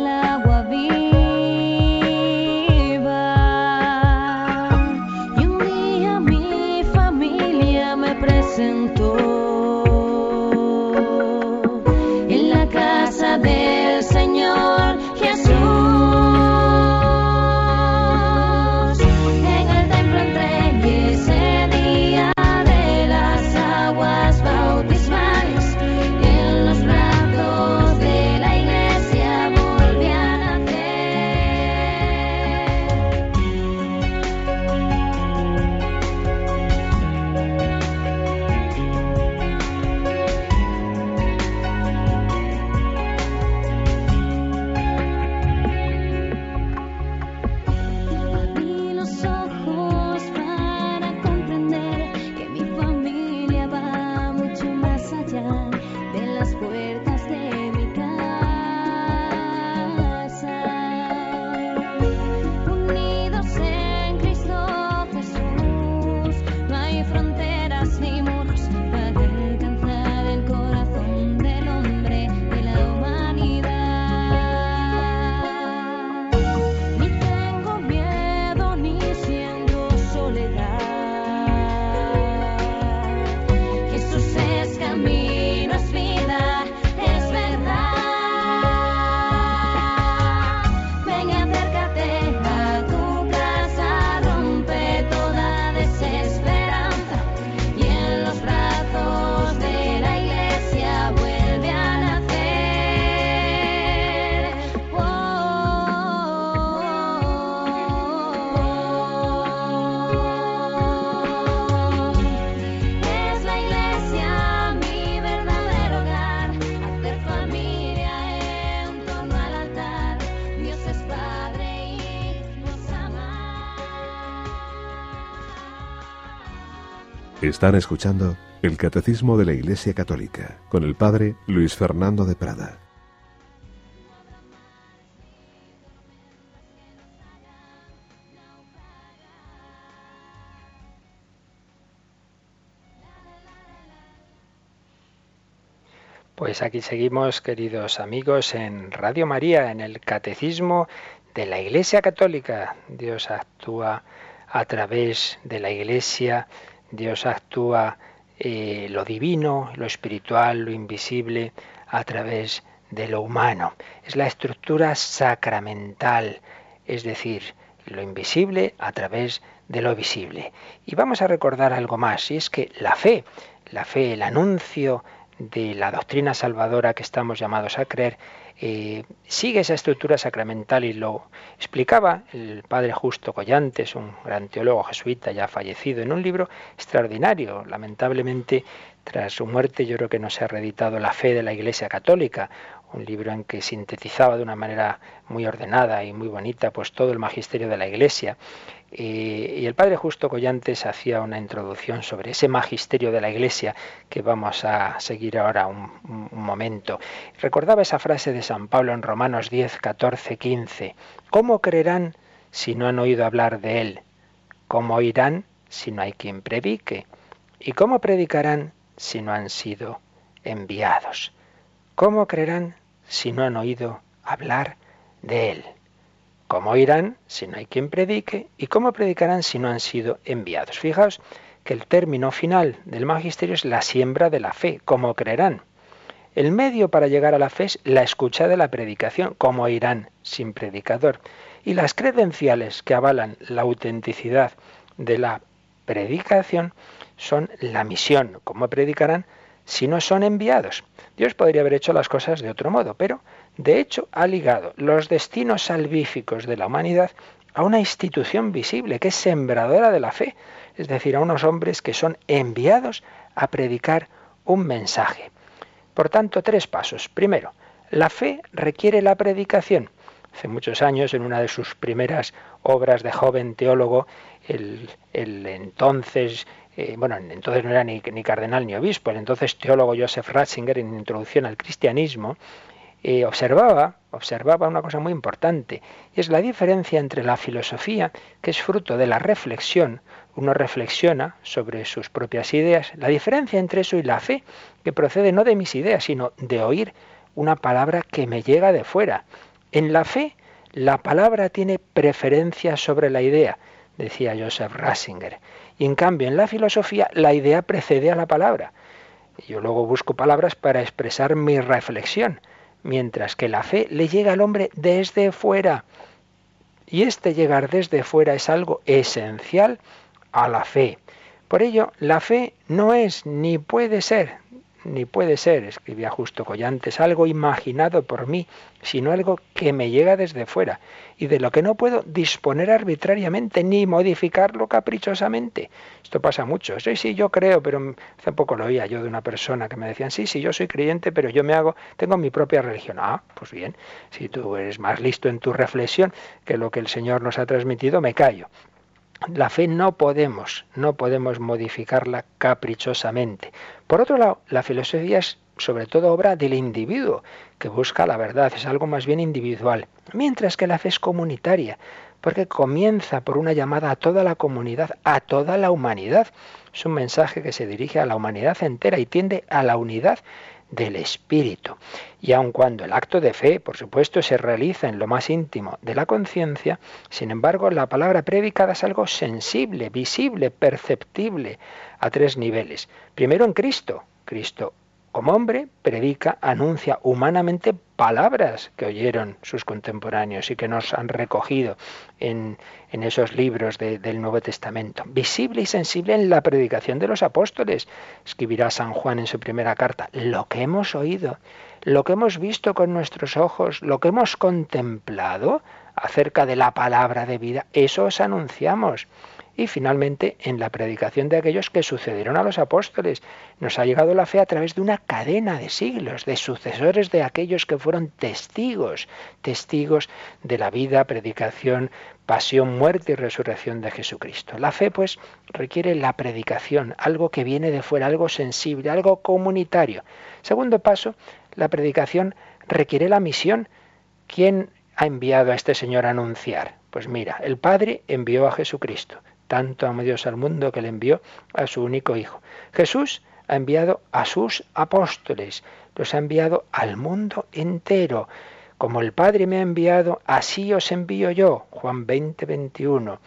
Están escuchando el Catecismo de la Iglesia Católica con el Padre Luis Fernando de Prada. Pues aquí seguimos, queridos amigos, en Radio María, en el Catecismo de la Iglesia Católica. Dios actúa a través de la Iglesia Dios actúa eh, lo divino, lo espiritual, lo invisible a través de lo humano. Es la estructura sacramental, es decir, lo invisible a través de lo visible. Y vamos a recordar algo más, y es que la fe, la fe, el anuncio de la doctrina salvadora que estamos llamados a creer, eh, sigue esa estructura sacramental y lo explicaba el padre Justo Collantes, un gran teólogo jesuita ya fallecido, en un libro extraordinario. Lamentablemente, tras su muerte, yo creo que no se ha reeditado La fe de la Iglesia Católica, un libro en que sintetizaba de una manera muy ordenada y muy bonita pues todo el magisterio de la Iglesia y, el padre Justo Collantes hacía una introducción sobre ese magisterio de la Iglesia que vamos a seguir ahora un, un momento. Recordaba esa frase de San Pablo en Romanos 10, 14, 15. ¿Cómo creerán si no han oído hablar de Él? ¿Cómo oirán si no hay quien predique? ¿Y cómo predicarán si no han sido enviados? ¿Cómo creerán si no han oído hablar de Él? ¿Cómo oirán si no hay quien predique? ¿Y cómo predicarán si no han sido enviados? Fijaos que el término final del magisterio es la siembra de la fe, ¿cómo creerán? El medio para llegar a la fe es la escucha de la predicación, ¿cómo oirán sin predicador? Y las credenciales que avalan la autenticidad de la predicación son la misión, ¿cómo predicarán si no son enviados? Dios podría haber hecho las cosas de otro modo, pero de hecho ha ligado los destinos salvíficos de la humanidad a una institución visible que es sembradora de la fe, es decir, a unos hombres que son enviados a predicar un mensaje. Por tanto, tres pasos. Primero, la fe requiere la predicación. Hace muchos años, en una de sus primeras obras de joven teólogo, el, entonces, eh, bueno, entonces no era ni, cardenal ni obispo, el entonces teólogo Joseph Ratzinger, en Introducción al Cristianismo, eh, observaba, observaba una cosa muy importante, y es la diferencia entre la filosofía, que es fruto de la reflexión, uno reflexiona sobre sus propias ideas, la diferencia entre eso y la fe, que procede no de mis ideas, sino de oír una palabra que me llega de fuera. En la fe, la palabra tiene preferencia sobre la idea, decía Joseph Ratzinger. Y en cambio, en la filosofía, la idea precede a la palabra. Yo luego busco palabras para expresar mi reflexión mientras que la fe le llega al hombre desde fuera. Y este llegar desde fuera es algo esencial a la fe. Por ello, la fe no es ni puede ser ni puede ser, escribía justo Collantes, algo imaginado por mí, sino algo que me llega desde fuera y de lo que no puedo disponer arbitrariamente ni modificarlo caprichosamente. Esto pasa mucho. Sí, sí, yo creo, pero hace poco lo oía yo de una persona que me decían, sí, sí, yo soy creyente, pero yo me hago, tengo mi propia religión. Ah, pues bien, si tú eres más listo en tu reflexión que lo que el Señor nos ha transmitido, me callo. La fe no podemos, no podemos modificarla caprichosamente. Por otro lado, la filosofía es sobre todo obra del individuo, que busca la verdad, es algo más bien individual, mientras que la fe es comunitaria, porque comienza por una llamada a toda la comunidad, a toda la humanidad. Es un mensaje que se dirige a la humanidad entera y tiende a la unidad del espíritu. Y aun cuando el acto de fe, por supuesto, se realiza en lo más íntimo de la conciencia, sin embargo, la palabra predicada es algo sensible, visible, perceptible a tres niveles. Primero en Cristo. Cristo como hombre, predica, anuncia humanamente palabras que oyeron sus contemporáneos y que nos han recogido en, esos libros del Nuevo Testamento. Visible y sensible en la predicación de los apóstoles, escribirá San Juan en su primera carta, lo que hemos oído, lo que hemos visto con nuestros ojos, lo que hemos contemplado acerca de la palabra de vida, eso os anunciamos y finalmente en la predicación de aquellos que sucedieron a los apóstoles. Nos ha llegado la fe a través de una cadena de siglos, de sucesores de aquellos que fueron testigos, testigos de la vida, predicación, pasión, muerte y resurrección de Jesucristo. La fe, pues, requiere la predicación, algo que viene de fuera, algo sensible, algo comunitario. Segundo paso, la predicación requiere la misión. ¿Quién ha enviado a este Señor a anunciar? Pues mira, el Padre envió a Jesucristo. Tanto amó Dios al mundo que le envió a su único Hijo. Jesús ha enviado a sus apóstoles, los ha enviado al mundo entero. Como el Padre me ha enviado, así os envío yo. Juan 20, 21.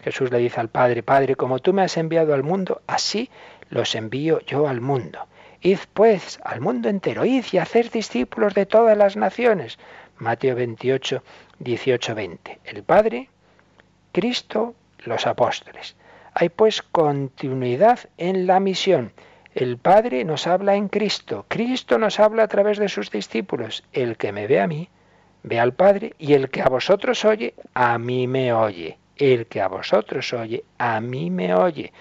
Jesús le dice al Padre, Padre, como tú me has enviado al mundo, así los envío yo al mundo. Id pues al mundo entero, id y haced discípulos de todas las naciones. Mateo 28, 18, 20. El Padre, Cristo los apóstoles. Hay pues continuidad en la misión. El Padre nos habla en Cristo, Cristo nos habla a través de sus discípulos. El que me ve a mí, ve al Padre, y el que a vosotros oye, a mí me oye. El que a vosotros oye, a mí me oye.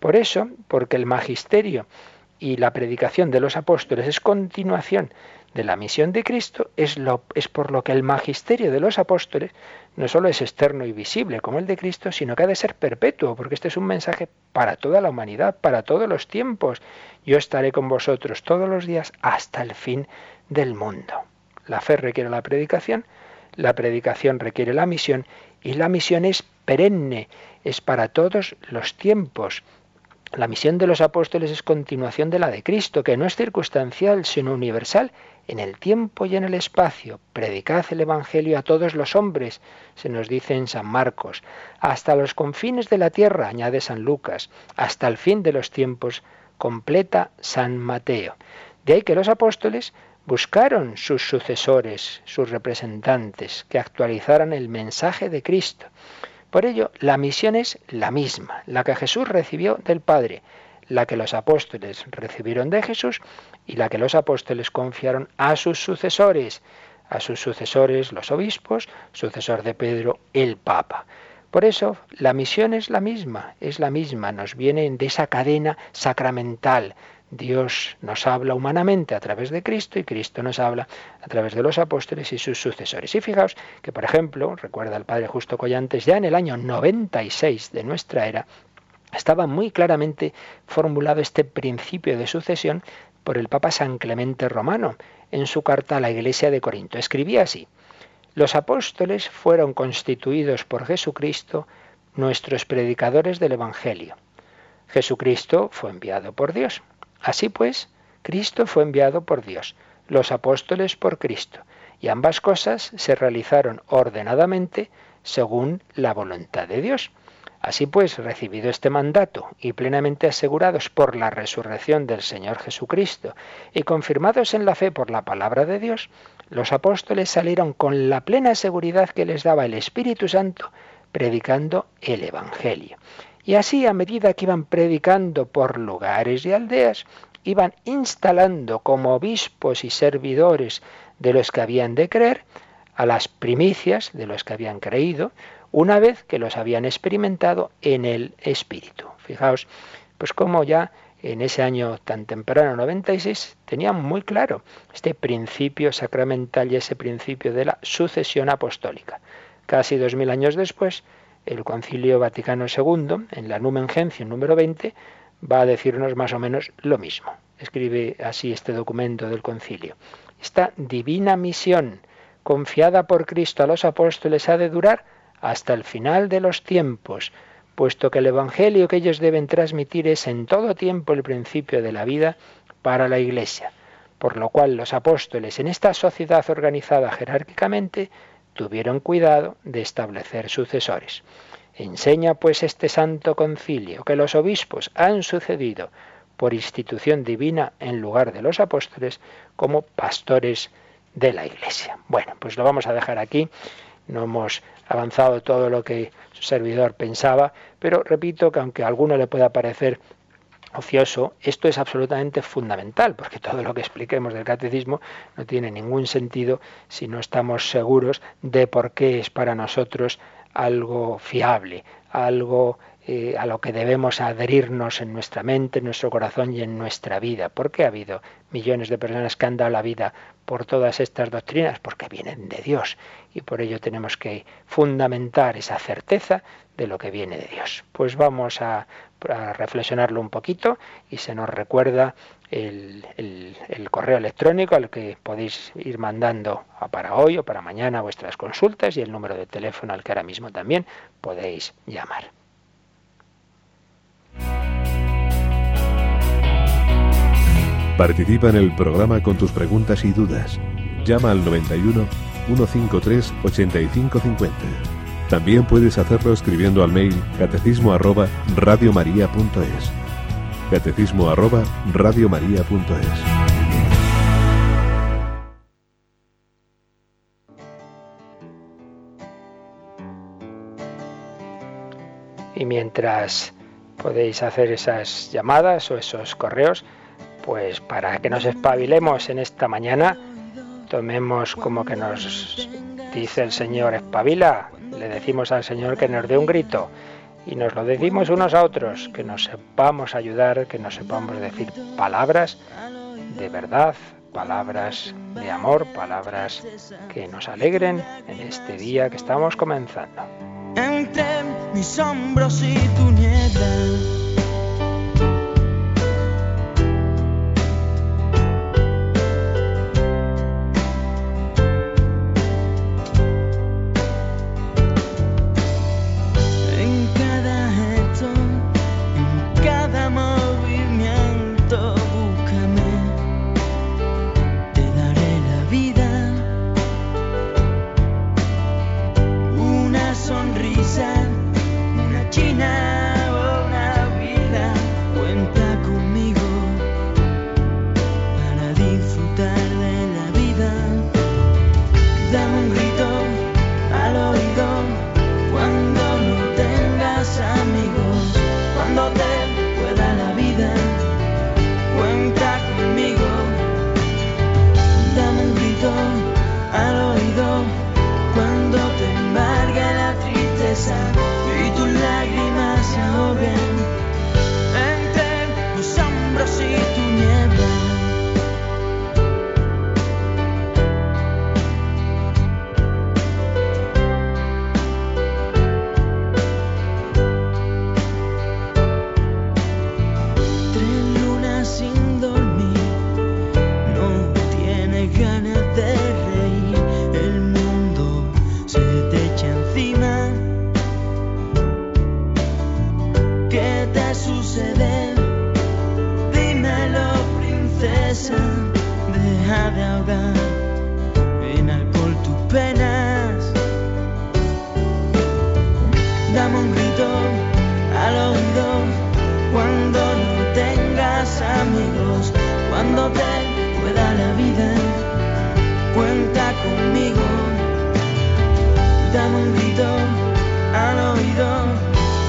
Por eso, porque el magisterio y la predicación de los apóstoles es continuación de la misión de Cristo, es, lo, es por lo que el magisterio de los apóstoles no solo es externo y visible como el de Cristo, sino que ha de ser perpetuo, porque este es un mensaje para toda la humanidad, para todos los tiempos. Yo estaré con vosotros todos los días hasta el fin del mundo. La fe requiere la predicación, La predicación requiere la misión y la misión es perenne, es para todos los tiempos. La misión de los apóstoles es continuación de la de Cristo, que no es circunstancial, sino universal, en el tiempo y en el espacio. Predicad el Evangelio a todos los hombres, se nos dice en San Marcos, hasta los confines de la tierra, añade San Lucas, hasta el fin de los tiempos, completa San Mateo. De ahí que los apóstoles buscaron sus sucesores, sus representantes, que actualizaran el mensaje de Cristo. Por ello, la misión es la misma, la que Jesús recibió del Padre, la que los apóstoles recibieron de Jesús y la que los apóstoles confiaron a sus sucesores, a sus sucesores los obispos, sucesor de Pedro el Papa. Por eso la misión es la misma, es la misma, nos viene de esa cadena sacramental Dios nos habla humanamente a través de Cristo y Cristo nos habla a través de los apóstoles y sus sucesores. Y fijaos que, por ejemplo, recuerda el padre Justo Collantes, ya en el año 96 de nuestra era, estaba muy claramente formulado este principio de sucesión por el Papa San Clemente Romano en su carta a la Iglesia de Corinto. Escribía así, los apóstoles fueron constituidos por Jesucristo nuestros predicadores del Evangelio. Jesucristo fue enviado por Dios. Así pues, Cristo fue enviado por Dios, los apóstoles por Cristo, y ambas cosas se realizaron ordenadamente según la voluntad de Dios. Así pues, recibido este mandato y plenamente asegurados por la resurrección del Señor Jesucristo y confirmados en la fe por la palabra de Dios, los apóstoles salieron con la plena seguridad que les daba el Espíritu Santo predicando el Evangelio. Y así, a medida que iban predicando por lugares y aldeas, iban instalando como obispos y servidores de los que habían de creer, a las primicias de los que habían creído, una vez que los habían experimentado en el Espíritu. Fijaos, pues como ya en ese año tan temprano, 96, tenían muy claro este principio sacramental y ese principio de la sucesión apostólica. Casi dos mil años después, el Concilio Vaticano II, en la Numen Gentium número 20, va a decirnos más o menos lo mismo. Escribe así este documento del concilio. Esta divina misión confiada por Cristo a los apóstoles ha de durar hasta el final de los tiempos, puesto que el Evangelio que ellos deben transmitir es en todo tiempo el principio de la vida para la Iglesia, por lo cual los apóstoles en esta sociedad organizada jerárquicamente tuvieron cuidado de establecer sucesores. Enseña pues este santo concilio que los obispos han sucedido por institución divina en lugar de los apóstoles como pastores de la Iglesia. Bueno, pues lo vamos a dejar aquí. No hemos avanzado todo lo que su servidor pensaba, pero repito que aunque a alguno le pueda parecer ocioso, esto es absolutamente fundamental, porque todo lo que expliquemos del catecismo no tiene ningún sentido si no estamos seguros de por qué es para nosotros algo fiable, algo eh, a lo que debemos adherirnos en nuestra mente, en nuestro corazón y en nuestra vida. ¿Por qué ha habido millones de personas que han dado la vida por todas estas doctrinas? Porque vienen de Dios y por ello tenemos que fundamentar esa certeza de lo que viene de Dios. Pues vamos a, reflexionarlo un poquito y se nos recuerda el, correo electrónico al que podéis ir mandando para hoy o para mañana vuestras consultas y el número de teléfono al que ahora mismo también podéis llamar. Participa en el programa con tus preguntas y dudas. Llama al 91 153 8550. También puedes hacerlo escribiendo al mail catecismo arroba radiomaria.es. Catecismo arroba radiomaria.es. Y mientras podéis hacer esas llamadas o esos correos, pues para que nos espabilemos en esta mañana, tomemos como que nos dice el Señor, espabila, le decimos al Señor que nos dé un grito y nos lo decimos unos a otros, que nos sepamos ayudar, que nos sepamos decir palabras de verdad, palabras de amor, palabras que nos alegren en este día que estamos comenzando. Entre mis hombros y tu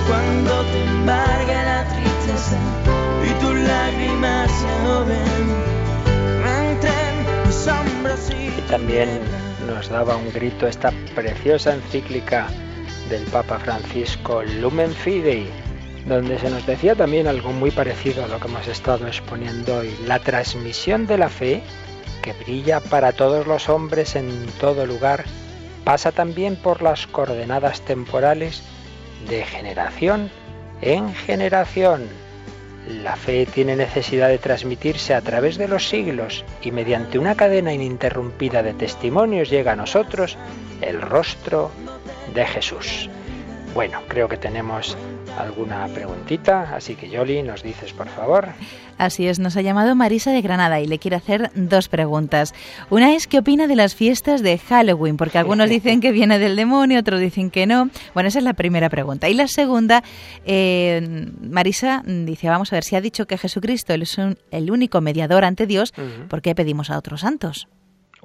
cuando te embargue la tristeza y tus lágrimas se Y también nos daba un grito esta preciosa encíclica del Papa Francisco Lumen Fidei, donde se nos decía también algo muy parecido a lo que hemos estado exponiendo hoy, la transmisión de la fe que brilla para todos los hombres en todo lugar, pasa también por las coordenadas temporales de generación en generación. La fe tiene necesidad de transmitirse a través de los siglos y mediante una cadena ininterrumpida de testimonios llega a nosotros el rostro de Jesús. Bueno, creo que tenemos alguna preguntita, así que Yoli, nos dices por favor. Así es, nos ha llamado Marisa de Granada y le quiere hacer dos preguntas. Una es, ¿qué opina de las fiestas de Halloween? Porque algunos dicen que viene del demonio, otros dicen que no. Bueno, esa es la primera pregunta. Y la segunda, eh, Marisa dice, vamos a ver, si ha dicho que Jesucristo es un- el único mediador ante Dios. ¿por qué pedimos a otros santos?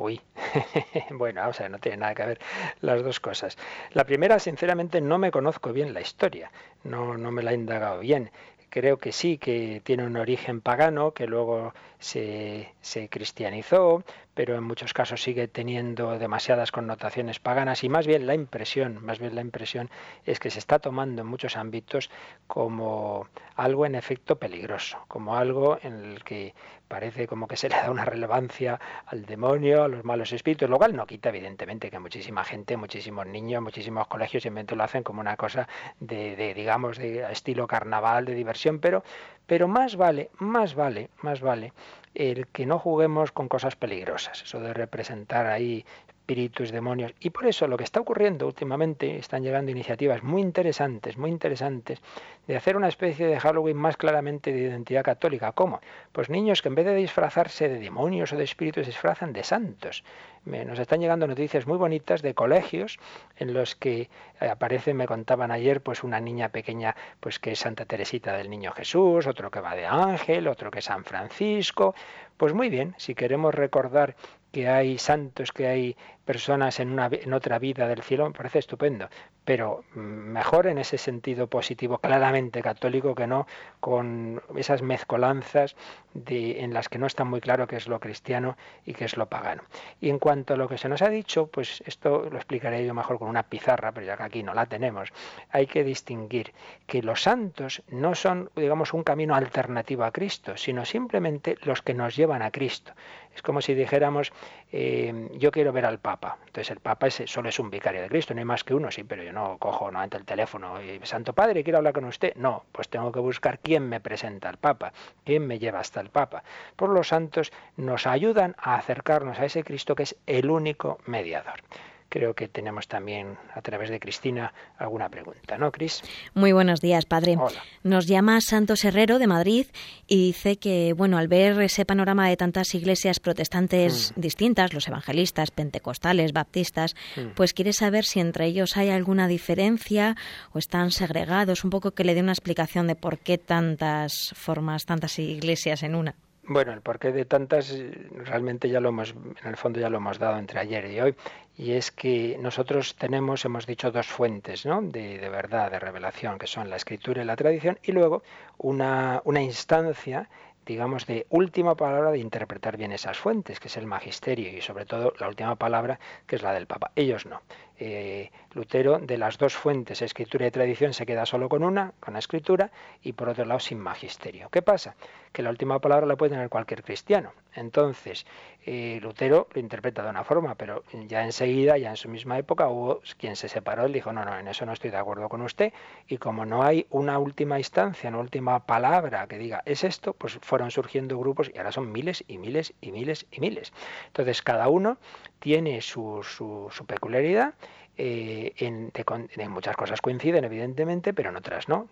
Uy, bueno, o sea, no tiene nada que ver las dos cosas. La primera, sinceramente, no me conozco bien la historia, no, no me la he indagado bien. Creo que sí, que tiene un origen pagano, que luego se, se cristianizó, pero en muchos casos sigue teniendo demasiadas connotaciones paganas y más bien la impresión, más bien la impresión es que se está tomando en muchos ámbitos como algo en efecto peligroso, como algo en el que parece como que se le da una relevancia al demonio, a los malos espíritus, lo cual no quita evidentemente que muchísima gente, muchísimos niños, muchísimos colegios simplemente lo hacen como una cosa de, de, digamos de estilo carnaval, de diversión, pero pero más vale, más vale, más vale el que no juguemos con cosas peligrosas, eso de representar ahí espíritus, demonios. Y por eso lo que está ocurriendo últimamente, están llegando iniciativas muy interesantes, muy interesantes, de hacer una especie de Halloween más claramente de identidad católica. ¿Cómo? Pues niños que en vez de disfrazarse de demonios o de espíritus, se disfrazan de santos. Nos están llegando noticias muy bonitas de colegios en los que eh, aparecen, me contaban ayer, pues una niña pequeña, pues que es Santa Teresita del Niño Jesús, otro que va de ángel, otro que es San Francisco. Pues muy bien, si queremos recordar que hay santos, que hay personas en, una, en otra vida del cielo, me parece estupendo. Pero mm, mejor en ese sentido positivo, claramente católico, que no con esas mezcolanzas de, en las que no está muy claro qué es lo cristiano y qué es lo pagano. Y en cuanto a lo que se nos ha dicho, pues esto lo explicaré yo mejor con una pizarra, pero ya que aquí no la tenemos, hay que distinguir que los santos no son, digamos, un camino alternativo a Cristo, sino simplemente los que nos llevan a Cristo. Es como si dijéramos, eh, yo quiero ver al Papa. Entonces el Papa solo es un vicario de Cristo, no hay más que uno, sí, pero yo no cojo no ante el teléfono y Santo Padre, quiero hablar con usted. No, pues tengo que buscar quién me presenta al Papa, quién me lleva hasta el Papa. Por los santos nos ayudan a acercarnos a ese Cristo que es el único mediador. Creo que tenemos también a través de Cristina alguna pregunta, ¿no, Cris? Muy buenos días, padre. Hola. Nos llama Santos Herrero de Madrid y dice que, bueno, al ver ese panorama de tantas iglesias protestantes distintas, los evangelistas, pentecostales, baptistas, pues quiere saber si entre ellos hay alguna diferencia o están segregados, un poco que le dé una explicación de por qué tantas formas, tantas iglesias en una. Bueno, el porqué de tantas eh, realmente ya lo hemos, en el fondo ya lo hemos dado entre ayer y hoy, y es que nosotros tenemos, hemos dicho, dos fuentes ¿no? de, de verdad, de revelación, que son la escritura y la tradición, y luego una, una instancia digamos, de última palabra de interpretar bien esas fuentes, que es el magisterio y sobre todo la última palabra, que es la del Papa. Ellos no. Eh, Lutero, de las dos fuentes, escritura y tradición, se queda solo con una, con la escritura, y por otro lado sin magisterio. ¿Qué pasa? Que la última palabra la puede tener cualquier cristiano. Entonces, eh, Lutero lo interpreta de una forma, pero ya enseguida, ya en su misma época, hubo quien se separó y dijo, no, no, en eso no estoy de acuerdo con usted, y como no hay una última instancia, una última palabra que diga, es esto, pues fueron surgiendo grupos y ahora son miles y miles y miles y miles. Entonces, cada uno tiene su, su, su peculiaridad eh, en, en muchas cosas coinciden, evidentemente, pero en otras no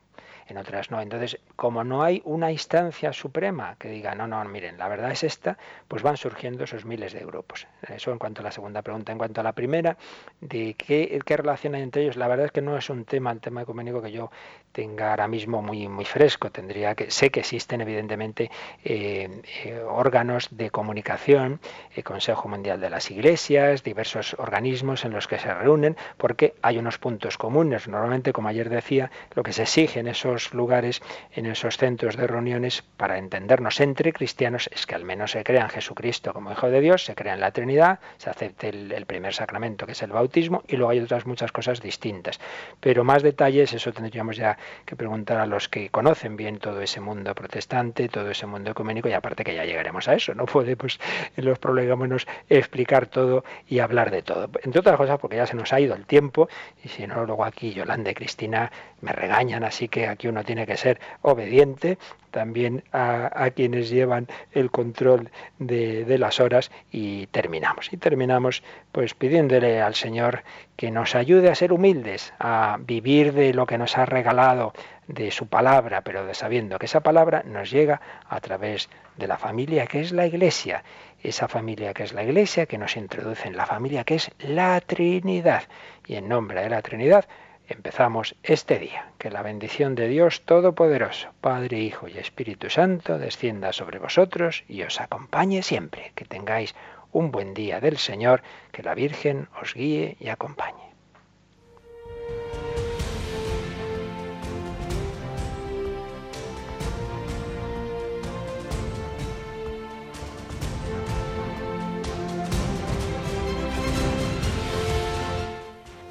en otras no. Entonces, como no hay una instancia suprema que diga, no, no, miren, la verdad es esta, pues van surgiendo esos miles de grupos. Eso en cuanto a la segunda pregunta. En cuanto a la primera, de qué, relación hay entre ellos, la verdad es que no es un tema, el tema ecuménico que yo tenga ahora mismo muy, muy fresco. Tendría que, sé que existen evidentemente eh, eh, órganos de comunicación, el Consejo Mundial de las Iglesias, diversos organismos en los que se reúnen, porque hay unos puntos comunes. Normalmente, como ayer decía, lo que se exige en esos lugares, en esos centros de reuniones, para entendernos entre cristianos, es que al menos se crea en Jesucristo como Hijo de Dios, se crea en la Trinidad, se acepte el, primer sacramento que es el bautismo, y luego hay otras muchas cosas distintas. Pero más detalles, eso tendríamos ya que preguntar a los que conocen bien todo ese mundo protestante, todo ese mundo ecuménico, y aparte que ya llegaremos a eso, no podemos en los prolegómenos explicar todo y hablar de todo. Entre otras cosas porque ya se nos ha ido el tiempo, y si no, luego aquí Yolanda y Cristina me regañan, así que aquí uno tiene que ser obediente también a, quienes llevan el control de, de, las horas y terminamos. Y terminamos pues pidiéndole al Señor que nos ayude a ser humildes, a vivir de lo que nos ha regalado, de su palabra, pero de sabiendo que esa palabra nos llega a través de la familia que es la iglesia, esa familia que es la iglesia que nos introduce en la familia que es la Trinidad. Y en nombre de la Trinidad, empezamos este día. Que la bendición de Dios Todopoderoso, Padre, Hijo y Espíritu Santo, descienda sobre vosotros y os acompañe siempre. Que tengáis un buen día del Señor, que la Virgen os guíe y acompañe.